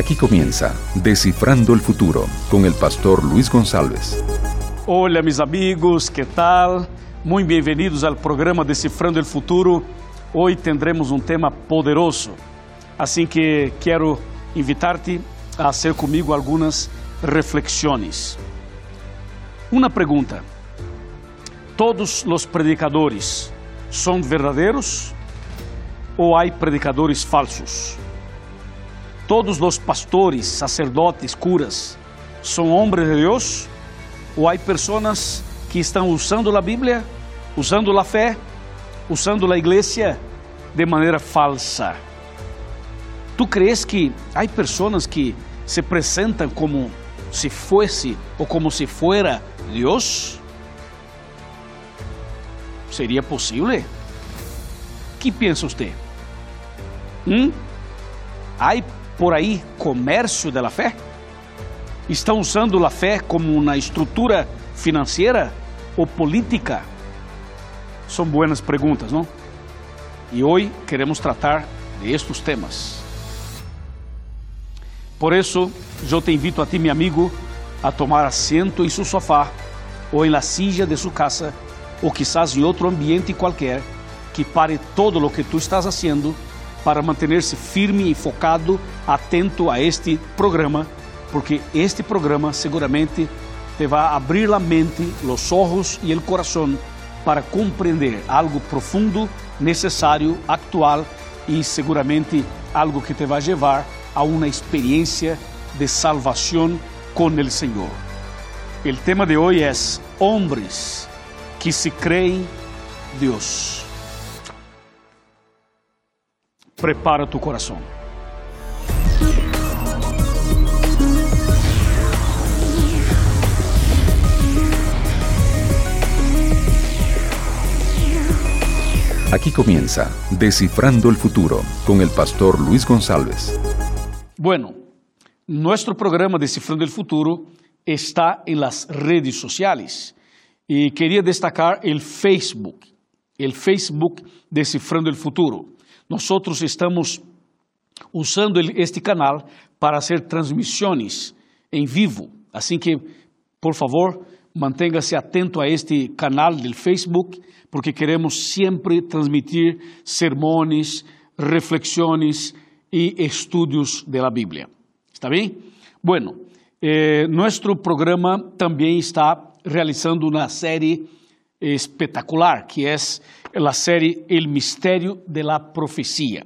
Aquí comienza Descifrando el Futuro con el pastor Luis González. Hola mis amigos, ¿qué tal? Muy bienvenidos al programa Decifrando el Futuro. Hoy tendremos un tema poderoso, assim que quero invitar-te a hacer comigo algumas reflexiones. Uma pergunta: todos os predicadores são verdadeiros ou há predicadores falsos? Todos os pastores, sacerdotes, curas são homens de Deus ou há pessoas que estão usando a Bíblia, usando a fé, usando a igreja de maneira falsa? Tu crees que há pessoas que se apresentam como se fosse ou como se fuera Deus? ¿Seria possível? que pensa você? Hum? Há por aí comércio da fé? Estão usando a fé como uma estrutura financeira ou política? São boas perguntas, não? E hoje queremos tratar de estes temas. Por isso, eu te invito a ti, meu amigo, a tomar assento em seu sofá ou em la silla de sua casa ou quizás em outro ambiente qualquer que pare todo o que tu estás haciendo para manter-se firme e focado, atento a este programa, porque este programa seguramente te vai abrir a mente, os olhos e o coração para compreender algo profundo, necessário, actual e seguramente algo que te vai levar a uma experiência de salvação com o Senhor. O tema de hoje é homens que se creem Deus. Prepara tu coração. Aquí comienza Descifrando el Futuro con el pastor Luis González. Bueno, nuestro programa Descifrando el Futuro está en las redes sociales y quería destacar el Facebook, el Facebook Descifrando el Futuro. Nosotros estamos usando este canal para hacer transmisiones en vivo, así que, por favor, manténgase atento a este canal del Facebook, porque queremos siempre transmitir sermones, reflexiones y estudios de la Biblia. ¿Está bien? Bueno, eh, nuestro programa también está realizando una serie espectacular, que es la serie El Misterio de la Profecía.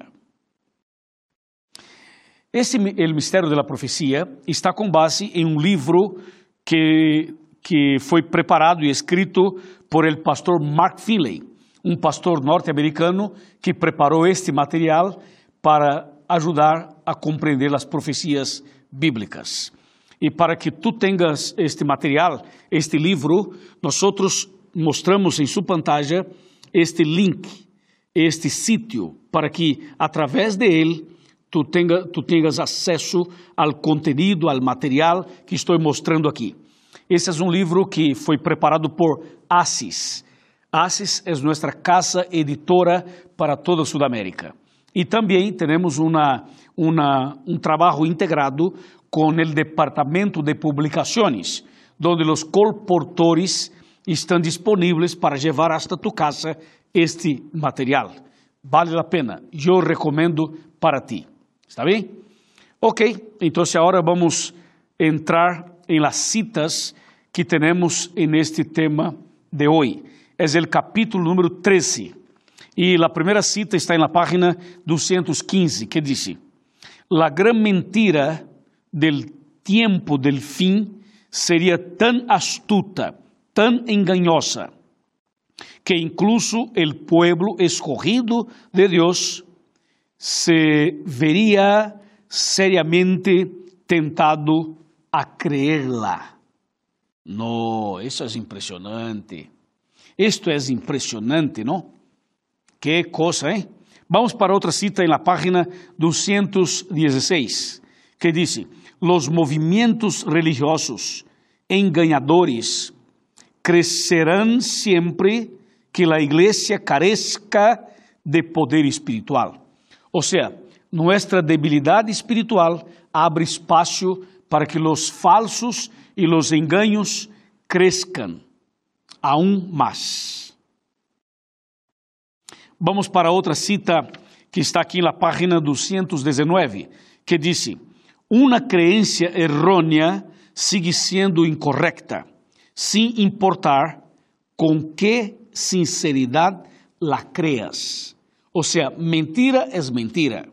Esse, El Mistério de la Profecia está com base em um livro que, que foi preparado e escrito por el pastor Mark Finley, um pastor norte-americano que preparou este material para ajudar a compreender as profecias bíblicas. E para que tu tenhas este material, este livro, nós mostramos em sua pantalla este link, este sítio, para que através de ele tu, tenha, tu tenhas acesso ao conteúdo, ao material que estou mostrando aqui. Esse é um livro que foi preparado por ASIS. ASIS é nossa casa editora para toda a Sudamérica. E também temos uma, uma, um trabalho integrado com o Departamento de Publicações, onde os colportores estão disponíveis para levar hasta tu casa este material. Vale a pena, eu recomendo para ti. ¿Está bem? Ok, então agora vamos entrar em las citas que temos en este tema de hoje. É o capítulo número 13. E a primeira cita está na página 215, que diz: La gran mentira del tiempo del fin seria tão astuta, tão engañosa, que incluso el pueblo escogido de Dios se vería seriamente tentado a creerla. No, eso es impresionante. Esto es impresionante, ¿no? Qué cosa, ¿eh? Vamos para otra cita en la página 216, que dice, los movimientos religiosos engañadores crecerán siempre que la iglesia carezca de poder espiritual. Ou seja, nossa debilidade espiritual abre espaço para que os falsos e os enganos cresçam aún mais. Vamos para outra cita que está aqui na página 219, que diz: Uma crença errônea sigue sendo incorreta, sem importar com que sinceridade la creas. Ou seja, mentira é mentira.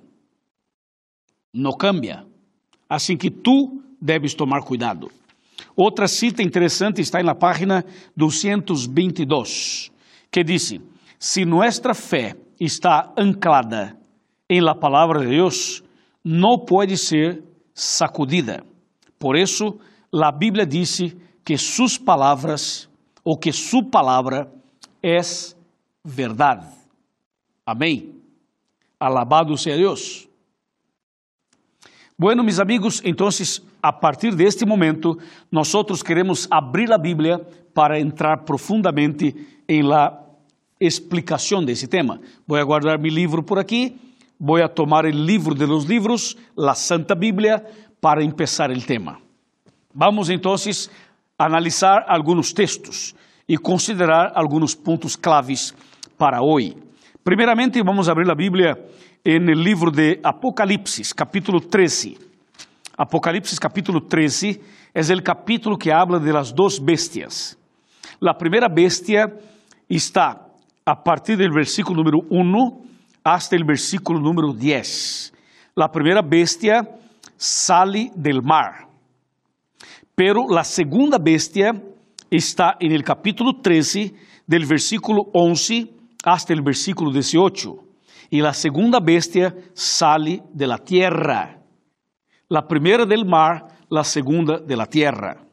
Não cambia. Assim que tu deves tomar cuidado. Outra cita interessante está na página 222, que diz: Se nossa fé está anclada em la palavra de Deus, não pode ser sacudida. Por isso, a Bíblia disse que suas palavras, ou que sua palavra, é verdade. Amém. Alabado seja Deus. Bueno, mis amigos, entonces, a partir de este momento, nosotros queremos abrir la Biblia para entrar profundamente en la explicación de ese tema. Voy a guardar mi libro por aquí, voy a tomar el libro de los libros, la Santa Biblia, para empezar el tema. Vamos entonces a analizar algunos textos y considerar algunos puntos claves para hoy. Primeiramente, vamos abrir a Bíblia no livro de Apocalipse, capítulo 13. Apocalipse, capítulo 13, é o capítulo que habla de las bestias. A primeira bestia está a partir do versículo número 1 hasta o versículo número 10. A primeira bestia sale del mar. Pero la segunda bestia está en el capítulo 13, del versículo 11 hasta el versículo 18. Y la segunda bestia sale de la tierra. La primera del mar, la segunda de la tierra.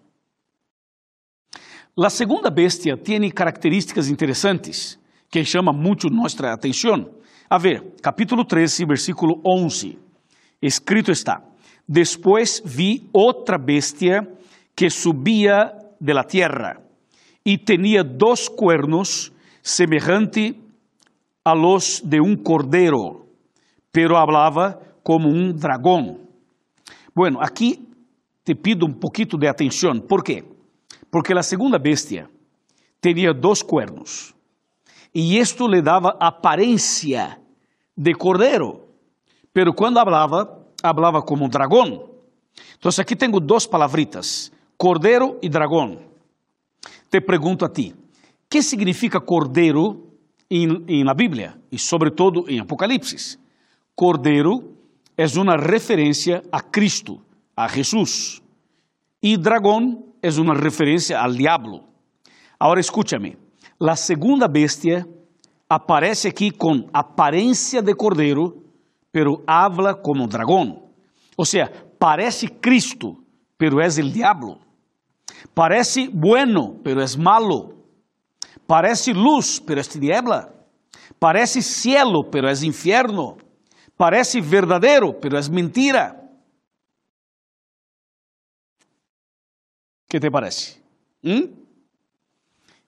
La segunda bestia tiene características interesantes que llama mucho nuestra atención. A ver, capítulo 13, versículo 11. Escrito está: Después vi otra bestia que subía de la tierra y tenía dos cuernos semejante a los de un cordero, pero hablaba como un dragón. Bueno, aquí te pido un poquito de atención. ¿Por qué? Porque la segunda bestia tenía dos cuernos y esto le daba apariencia de cordero, pero cuando hablaba, hablaba como un dragón. Entonces aquí tengo dos palabritas, cordero y dragón. Te pergunto a ti, que significa cordeiro em na Bíblia e sobretudo em Apocalipse? Cordeiro é uma referência a Cristo, a Jesus. E dragão é uma referência ao diabo. Agora escúchame, a segunda bestia aparece aqui com aparência de cordeiro, pero habla como dragão. Ou seja, parece Cristo, pero é o diabo. Parece bueno, pero es malo. Parece luz, pero es tiniebla. Parece cielo, pero es infierno. Parece verdadero, pero es mentira. ¿Qué te parece? ¿Mm?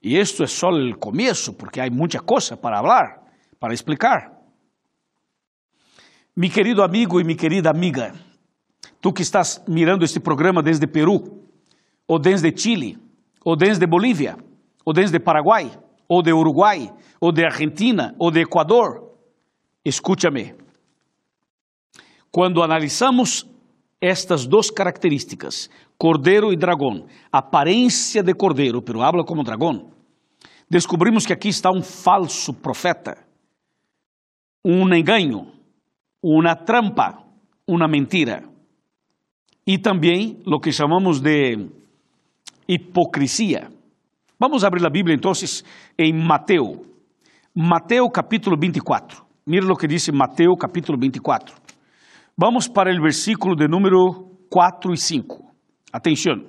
Y esto es solo el comienzo, porque hay mucha cosa para hablar, para explicar. Mi querido amigo y mi querida amiga, tú que estás mirando este programa desde Perú, ou desde Chile, ou desde Bolívia, ou desde Paraguai, ou de Uruguai, ou de Argentina, ou de Equador. Escúchame. Quando analisamos estas duas características, cordeiro e dragão, aparência de cordeiro, pero habla como dragão, descobrimos que aqui está um falso profeta, um engano, uma trampa, uma mentira. E também o que chamamos de hipocrisia. Vamos abrir a Bíblia então em Mateus. Mateus capítulo 24. Mira o que diz Mateus capítulo 24. Vamos para o versículo de número 4 e 5. Atenção.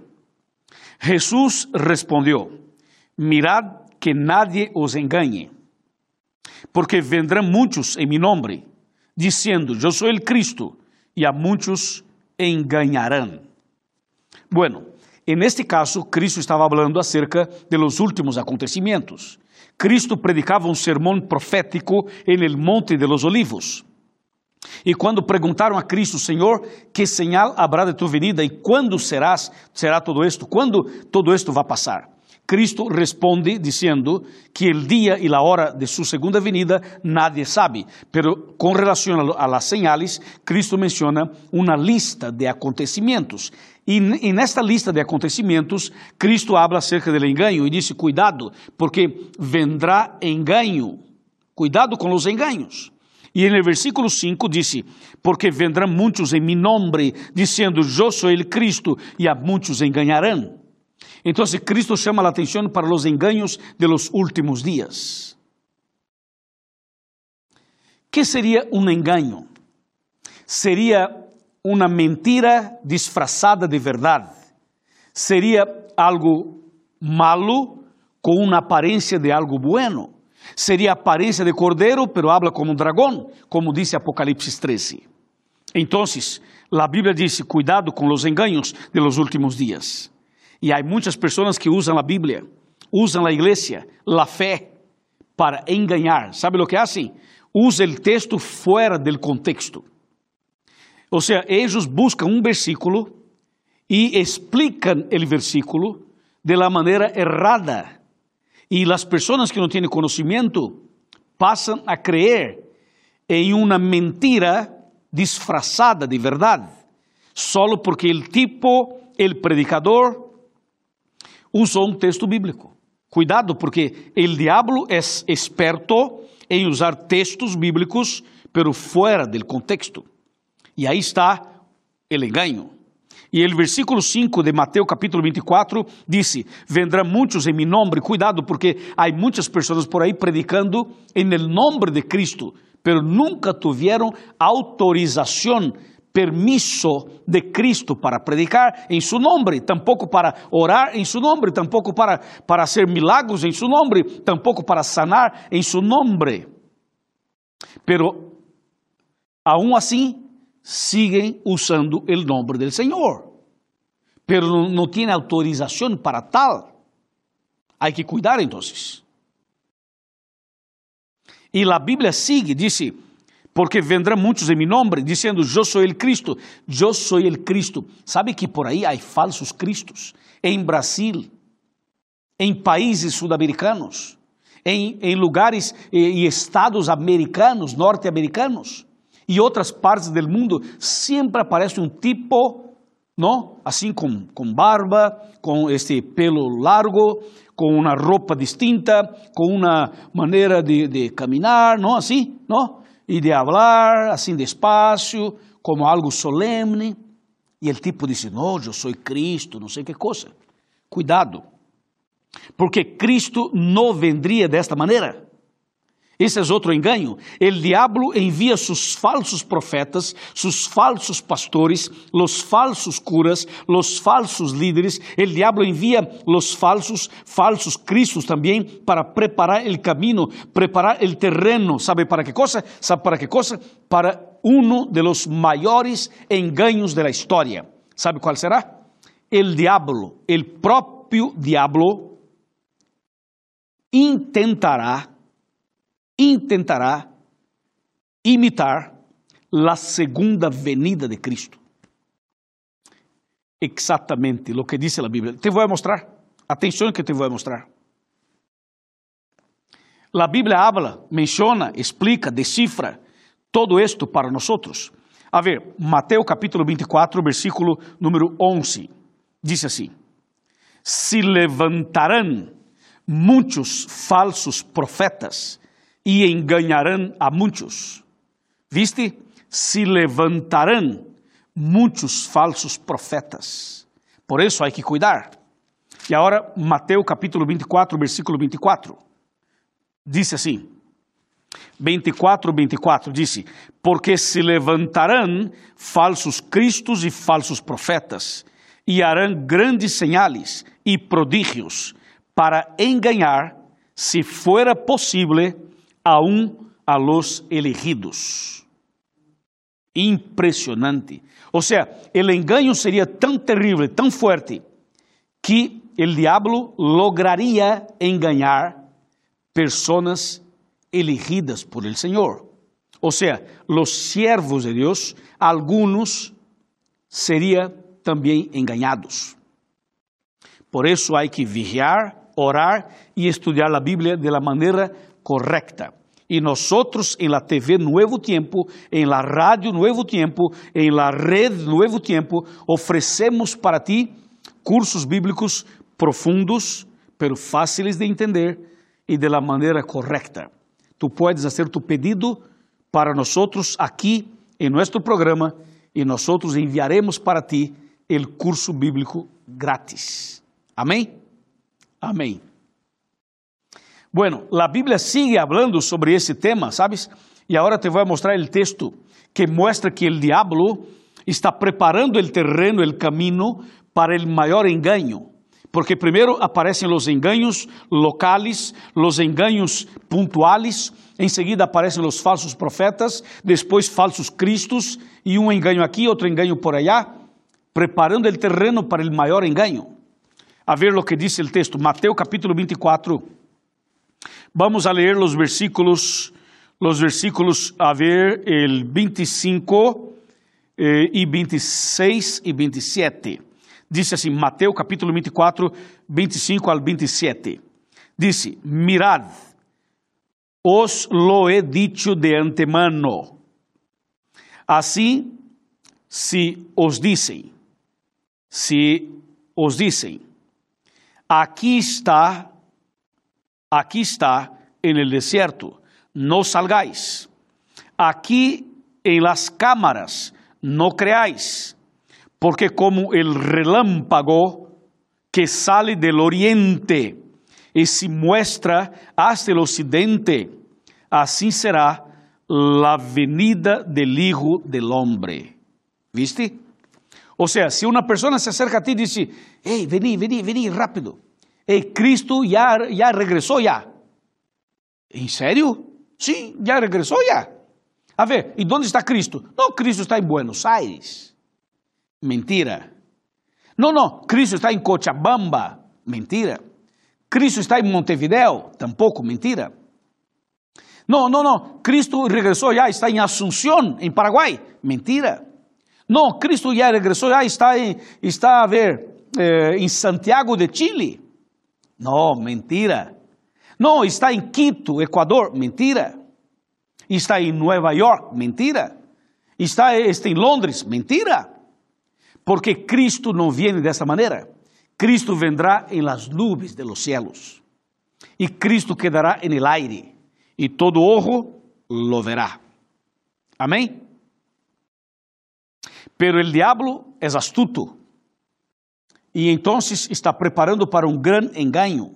Jesús respondeu: Mirad que nadie os engane, porque vendrão muitos em mi nombre, dizendo: Eu sou o Cristo, e a muitos enganarão. Bueno, En este caso, Cristo estava falando acerca de los últimos acontecimentos. Cristo predicava um sermão profético en el Monte de los Olivos. E quando perguntaram a Cristo, Senhor, que señal habrá de tu venida e quando serás, será todo esto? Quando todo esto vai passar? Cristo responde dizendo que o dia e a hora de sua segunda venida nadie sabe, pero com relação a las señales, Cristo menciona uma lista de acontecimentos. E, nesta lista de acontecimentos, Cristo habla acerca do engano e disse: cuidado, porque vendrá engano. Cuidado com os enganos. E no versículo 5 disse: Porque vendrão muitos em meu nome, dizendo: Eu sou o Cristo, e a muitos enganarão. Então, Cristo chama a atenção para os enganos de los últimos dias. que seria um engano? Seria uma mentira disfrazada de verdade. Seria algo malo com uma aparência de algo bueno. Seria aparência de cordeiro, pero habla como um dragão, como diz Apocalipse 13. Então, a Bíblia diz: cuidado com os enganos de los últimos dias. E há muitas pessoas que usam a Bíblia, usam a igreja, a fé, para enganar. ¿Sabe o que hacen? Usa o texto fora do contexto. Ou seja, eles buscam um versículo e explicam o versículo de la maneira errada. E as pessoas que não têm conhecimento passam a crer em uma mentira disfrazada de verdade, solo porque o tipo, o predicador, usou um texto bíblico. Cuidado, porque o diabo é experto em usar textos bíblicos, pero fora do contexto. E aí está o engano. E o versículo 5 de Mateus capítulo 24 disse: Vendrão muitos em meu nome, cuidado, porque há muitas pessoas por aí predicando em nome de Cristo, pero nunca tiveram autorização permiso de Cristo para predicar em seu nome, tampouco para orar em seu nome, tampouco para, para hacer milagros em seu nome, tampouco para sanar em seu nome. Pero, aún assim, siguen usando o nome do Senhor, pero não, tiene autorização para tal. Hay que cuidar entonces. E a Bíblia sigue, disse, porque vendrão muitos em meu nome, dizendo, eu sou o Cristo, eu sou o Cristo. Sabe que por aí há falsos cristos? Em Brasil, em países sudamericanos, em, em lugares e, e estados americanos, norte-americanos e outras partes do mundo, sempre aparece um tipo, não? assim com, com barba, com este pelo largo, com uma roupa distinta, com uma maneira de, de caminhar, não assim, não? E de falar assim despacio, como algo solemne. E o tipo disse: Não, eu sou Cristo, não sei que coisa. Cuidado, porque Cristo não vendria desta maneira. Esse é outro engano. O diabo envia seus falsos profetas, seus falsos pastores, os falsos curas, os falsos líderes. O diabo envia os falsos, falsos cristos também para preparar o caminho, preparar o terreno. ¿Sabe para que coisa? ¿Sabe para que coisa? Para um de los maiores enganos de la história. ¿Sabe qual será? El diablo, el próprio diablo, intentará intentará imitar a segunda venida de Cristo. Exatamente o que diz a Bíblia. Te vou mostrar. Atenção que te vou mostrar. A Bíblia habla, menciona, explica, decifra todo esto para nós. A ver, Mateus capítulo 24, versículo número 11. Diz assim: Se levantarão muitos falsos profetas e enganarão a muitos. Viste? Se levantarão muitos falsos profetas. Por isso há que cuidar. E agora, Mateus capítulo 24, versículo 24. Disse assim: 24, 24, disse: Porque se levantarão falsos cristos e falsos profetas, e harão grandes sinais e prodígios, para enganar, se fora possível, aún a los elegidos. Impressionante. Ou seja, o engano seria tão terrível, tão forte, que o diabo lograria enganar pessoas elegidas por el Senhor. O sea, los siervos de Dios, algunos serían también engañados. Por eso hay que vigiar, orar y estudiar la Biblia de la manera correcta. Y nosotros en la TV Nuevo Tiempo, en la radio Nuevo Tiempo, en la red Nuevo Tiempo, ofrecemos para ti cursos bíblicos profundos, pero fáciles de entender y de la manera correcta. Tú puedes hacer tu pedido para nosotros aquí en nuestro programa y nosotros enviaremos para ti el curso bíblico gratis. Amém? Amém. Bueno, la Biblia sigue hablando sobre ese tema, ¿sabes? Y ahora te voy a mostrar el texto que muestra que el diablo está preparando el terreno, el camino para el mayor engaño. Porque primeiro aparecem os enganos locais, os enganos pontuais, em seguida aparecem os falsos profetas, depois falsos cristos, e um engano aqui, outro engano por allá, preparando o terreno para o maior engano. A ver o que diz o texto, Mateus capítulo 24. Vamos a ler os versículos, os versículos, a ver, el 25 eh, e 26 e 27. Disse assim, Mateus capítulo 24, 25 ao 27. Disse: Mirad, os lo he dicho de antemano. Assim, se os dizem, se os dizem, aqui está, aqui está en el desierto, no salgáis. Aqui en las cámaras, no creáis porque como el relámpago que sale del oriente y se muestra hasta el occidente, así será la venida del Hijo del Hombre. ¿Viste? O sea, si una persona se acerca a ti y dice, hey, vení, vení, vení, rápido. Hey, Cristo ya, ya regresó ya. ¿En serio? Sí, ya regresó ya. A ver, ¿y dónde está Cristo? No, Cristo está en Buenos Aires. Mentira. Não, não, Cristo está em Cochabamba. Mentira. Cristo está em Montevideo. Tampouco. Mentira. Não, não, não. Cristo regressou já, está em Assunção, em Paraguai. Mentira. Não, Cristo já regressou já, está em, está a ver, eh, em Santiago de Chile. Não, mentira. Não, está em Quito, Equador. Mentira. Está em Nova York. Mentira. Está, está em Londres. Mentira. Porque Cristo não viene dessa maneira. Cristo vendrá em las nubes de los cielos. E Cristo quedará en el aire. E todo ojo lo verá. Amém? Pero el diablo es astuto. E então está preparando para um grande engano.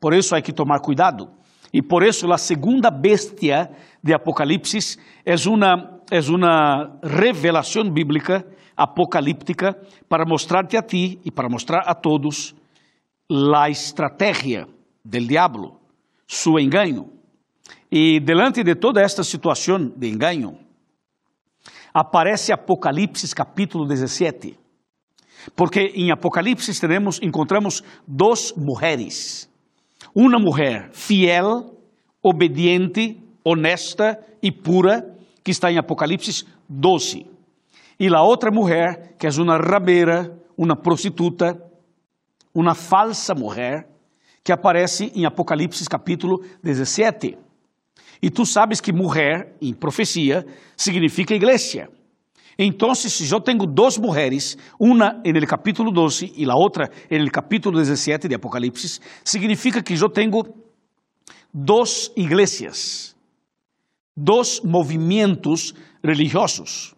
Por isso hay que tomar cuidado. E por isso a segunda bestia de Apocalipse é uma, é uma revelação bíblica apocalíptica para mostrarte a ti e para mostrar a todos a estratégia del diablo, su engano. E delante de toda esta situação de engano, aparece Apocalipse capítulo 17. Porque em Apocalipse tenemos, encontramos duas mulheres. Uma mulher fiel, obediente, honesta e pura, que está em Apocalipse 12 e a outra mulher, que é uma rabeira, uma prostituta, uma falsa mulher, que aparece em Apocalipse capítulo 17. E tu sabes que mulher, em profecia, significa igreja. Então, se eu tenho duas mulheres, uma no capítulo 12 e a outra no capítulo 17 de Apocalipse, significa que eu tenho duas igrejas, dois movimentos religiosos.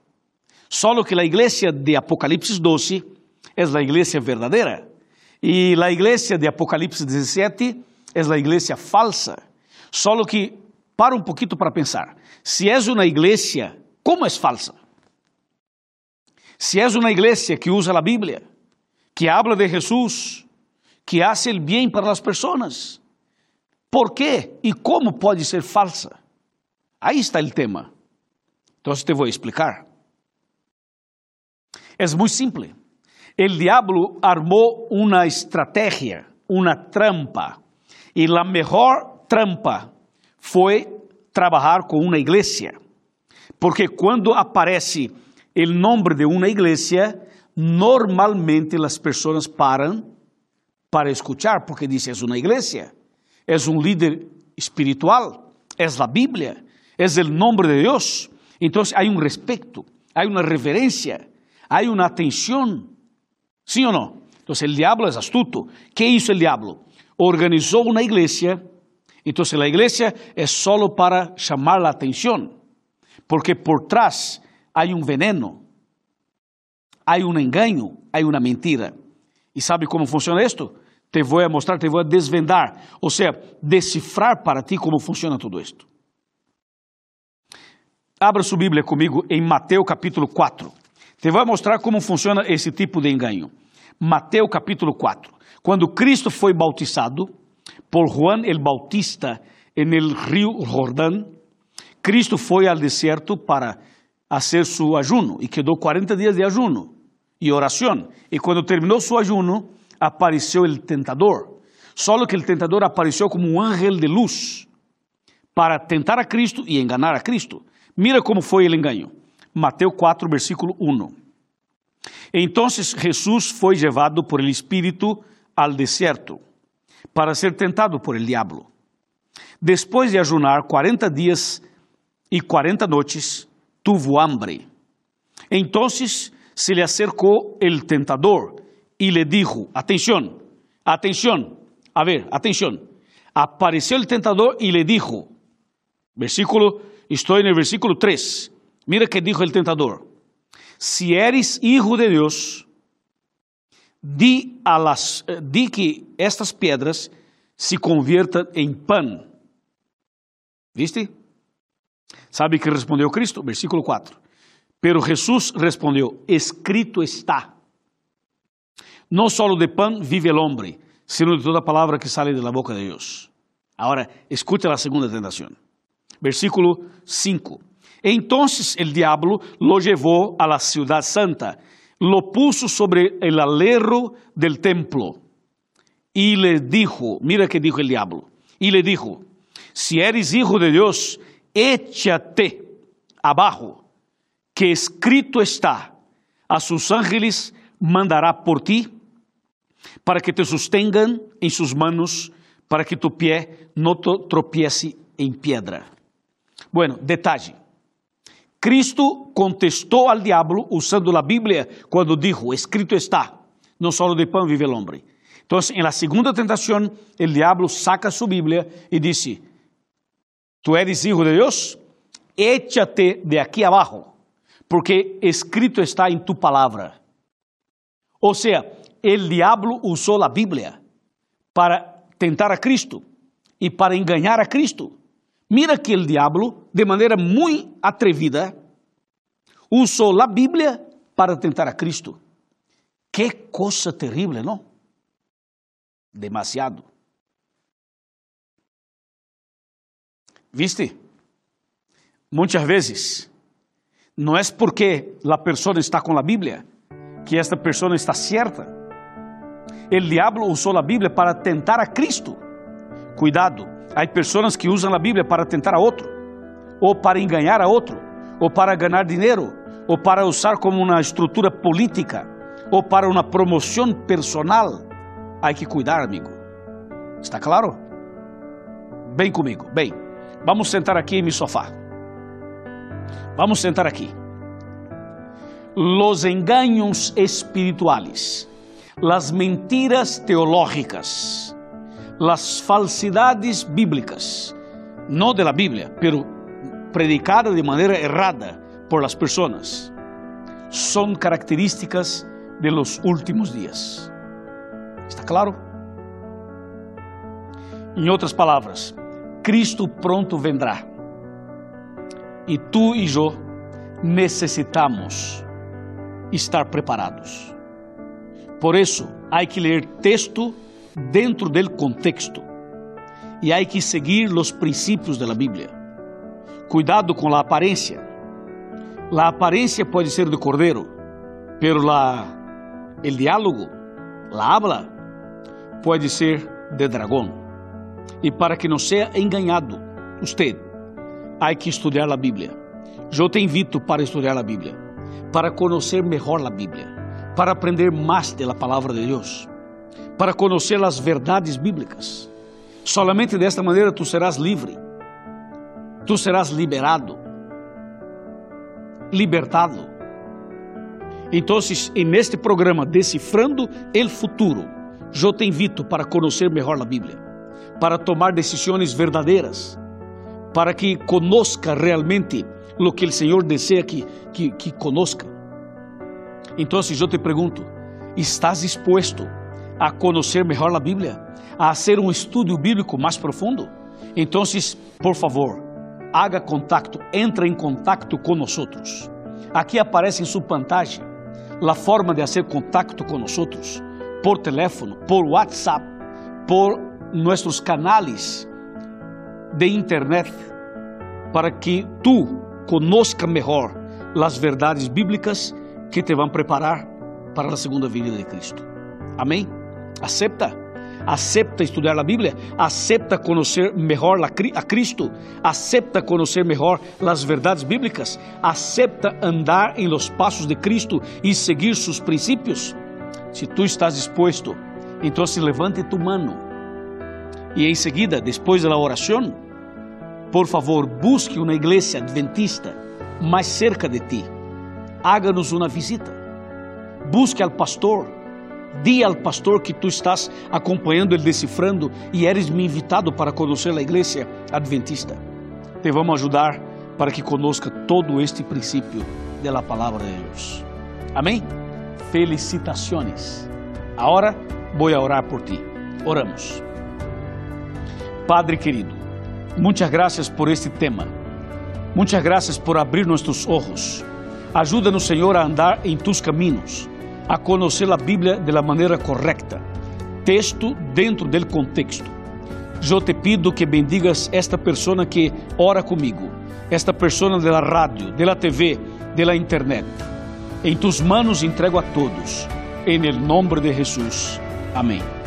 Solo que la iglesia de Apocalipsis 12 es la iglesia verdadera y la iglesia de Apocalipsis 17 es la iglesia falsa. Solo que para un poquito para pensar, si es una iglesia, ¿cómo es falsa? Si es una iglesia que usa la Biblia, que habla de Jesús, que hace el bien para las personas, ¿por qué y cómo puede ser falsa? Ahí está el tema. Entonces te voy a explicar. É muito simples. O diabo armou uma estratégia, uma trampa. E a melhor trampa foi trabalhar com uma igreja. Porque quando aparece o nome de uma igreja, normalmente as pessoas param para escuchar, porque dice, es una iglesia, es un líder espiritual, es la Biblia, es el nombre de Dios. Entonces hay un respeto, hay una reverencia, hay una atención. ¿Sí o no? Entonces el diablo es astuto. ¿Qué hizo el diablo? Organizó una iglesia, entonces la iglesia es solo para llamar la atención, porque por trás hay un veneno, hay un engaño, hay una mentira. ¿Y sabe cómo funciona esto? te vou a mostrar, te vou a desvendar, ou seja, decifrar para ti como funciona tudo isto. Abra sua Bíblia comigo em Mateus capítulo 4. Te vou mostrar como funciona esse tipo de engano. Mateus capítulo 4. Quando Cristo foi bautizado por Juan el Bautista en el rio Jordão, Cristo foi ao deserto para fazer seu ajuno e quedou 40 dias de ajuno e oração. E quando terminou seu ajuno, apareceu o tentador. Só que o tentador apareceu como um ángel de luz para tentar a Cristo e enganar a Cristo. Mira como foi o engano. Mateus 4, versículo 1. Então Jesus foi levado por el Espírito al deserto para ser tentado por el diablo. Depois de ajunar 40 dias e 40 noites, tuvo hambre. Então se lhe acercou el tentador y le dijo, atención, atención, a ver, atención. Apareció el tentador y le dijo, versículo, estoy en el versículo 3, mira que dijo el tentador, si eres hijo de Dios, di, a las, eh, di que estas piedras se conviertan en pan. ¿Viste? ¿Sabe que respondeu Cristo? Versículo 4. Pero Jesús respondió, escrito está. Não só de pão vive o homem, sino de toda palavra que sale de la boca de Deus. Agora, escute a segunda tentação. Versículo 5. Entonces el diablo lo llevó a la ciudad santa, lo puso sobre el alero del templo y le dijo, mira que dijo el diablo, y le dijo, si eres hijo de Dios, échate abajo, que escrito está, a sus ángeles mandará por ti para que te sustengan em suas manos, para que tu pé não tropiece em pedra. Bueno, detalhe. Cristo contestou al diablo usando a Bíblia quando dijo, escrito está, não só de pão vive o homem. Então, em la segunda tentação, o diablo saca sua Bíblia e disse, tu eres hijo de Deus? Échate de aqui abaixo, porque escrito está em tu palavra. Ou seja, el diablo usou a Bíblia para tentar a Cristo e para enganar a Cristo. Mira que o diablo, de maneira muito atrevida, usou a Bíblia para tentar a Cristo. Que coisa terrível, não? Demasiado. ¿Viste? Muitas vezes, não é porque a pessoa está com a Bíblia que esta pessoa está certa. El diablo usou a Bíblia para tentar a Cristo. Cuidado, há pessoas que usam a Bíblia para tentar a outro, ou para enganar a outro, ou para ganhar dinheiro, ou para usar como uma estrutura política, ou para uma promoção personal. Há que cuidar, amigo. Está claro? Bem comigo, bem. Vamos sentar aqui em meu sofá. Vamos sentar aqui. Los engaños espirituales las mentiras teológicas, las falsidades bíblicas, no de la Biblia, pero predicadas de manera errada por las personas, son características de los últimos días. ¿Está claro? Em outras palavras, Cristo pronto vendrá. E tu e eu necessitamos estar preparados. Por isso, há que ler texto dentro do contexto e há que seguir os princípios da Bíblia. Cuidado com a aparência. A aparência pode ser de cordeiro, pero la, el diálogo, la habla, pode ser de dragão. E para que não seja enganado, usted, há que estudar a Bíblia. eu te invito para estudar a Bíblia, para conhecer melhor a Bíblia, para aprender mais da palavra de Deus, para conhecer as verdades bíblicas. Solamente desta maneira tu serás livre, tu serás liberado, libertado. Então, neste programa Decifrando el Futuro, eu te invito para conhecer melhor a Bíblia, para tomar decisões verdadeiras, para que conozca realmente o que o Senhor deseja que, que, que conozca. Então, eu te pergunto: estás disposto a conhecer melhor a Bíblia, a fazer um estudo bíblico mais profundo? Então, por favor, haga contato, entre em contato com nós. Aqui aparece em sua pantalla a forma de fazer contato nós, por teléfono, por WhatsApp, por nossos canais de internet, para que tu conozca melhor as verdades bíblicas que te vão preparar para a segunda vinda de Cristo. Amém? Acepta? acepta estudar a Bíblia, acepta conhecer melhor a Cristo, acepta conhecer melhor as verdades bíblicas, acepta andar em los passos de Cristo e seguir seus princípios. Se tu estás disposto, então se levante tu mano e em seguida, depois da oração, por favor, busque uma igreja adventista mais cerca de ti. Háganos uma visita. Busque al pastor Di ao pastor que tu estás acompanhando ele decifrando e eres me invitado para conhecer a igreja adventista. Te vamos ajudar para que conozca todo este princípio da palavra de Deus. Amém? Felicitações. Agora vou orar por ti. Oramos. Padre querido, muitas graças por este tema. Muitas graças por abrir nossos olhos. Ajuda-nos, Senhor, a andar em tus caminhos a conhecer a Bíblia de la maneira correta, texto dentro del contexto. Eu te pido que bendigas esta pessoa que ora comigo, esta pessoa da rádio, da TV, da internet. Em tus manos entrego a todos, em el nombre de Jesus. Amém.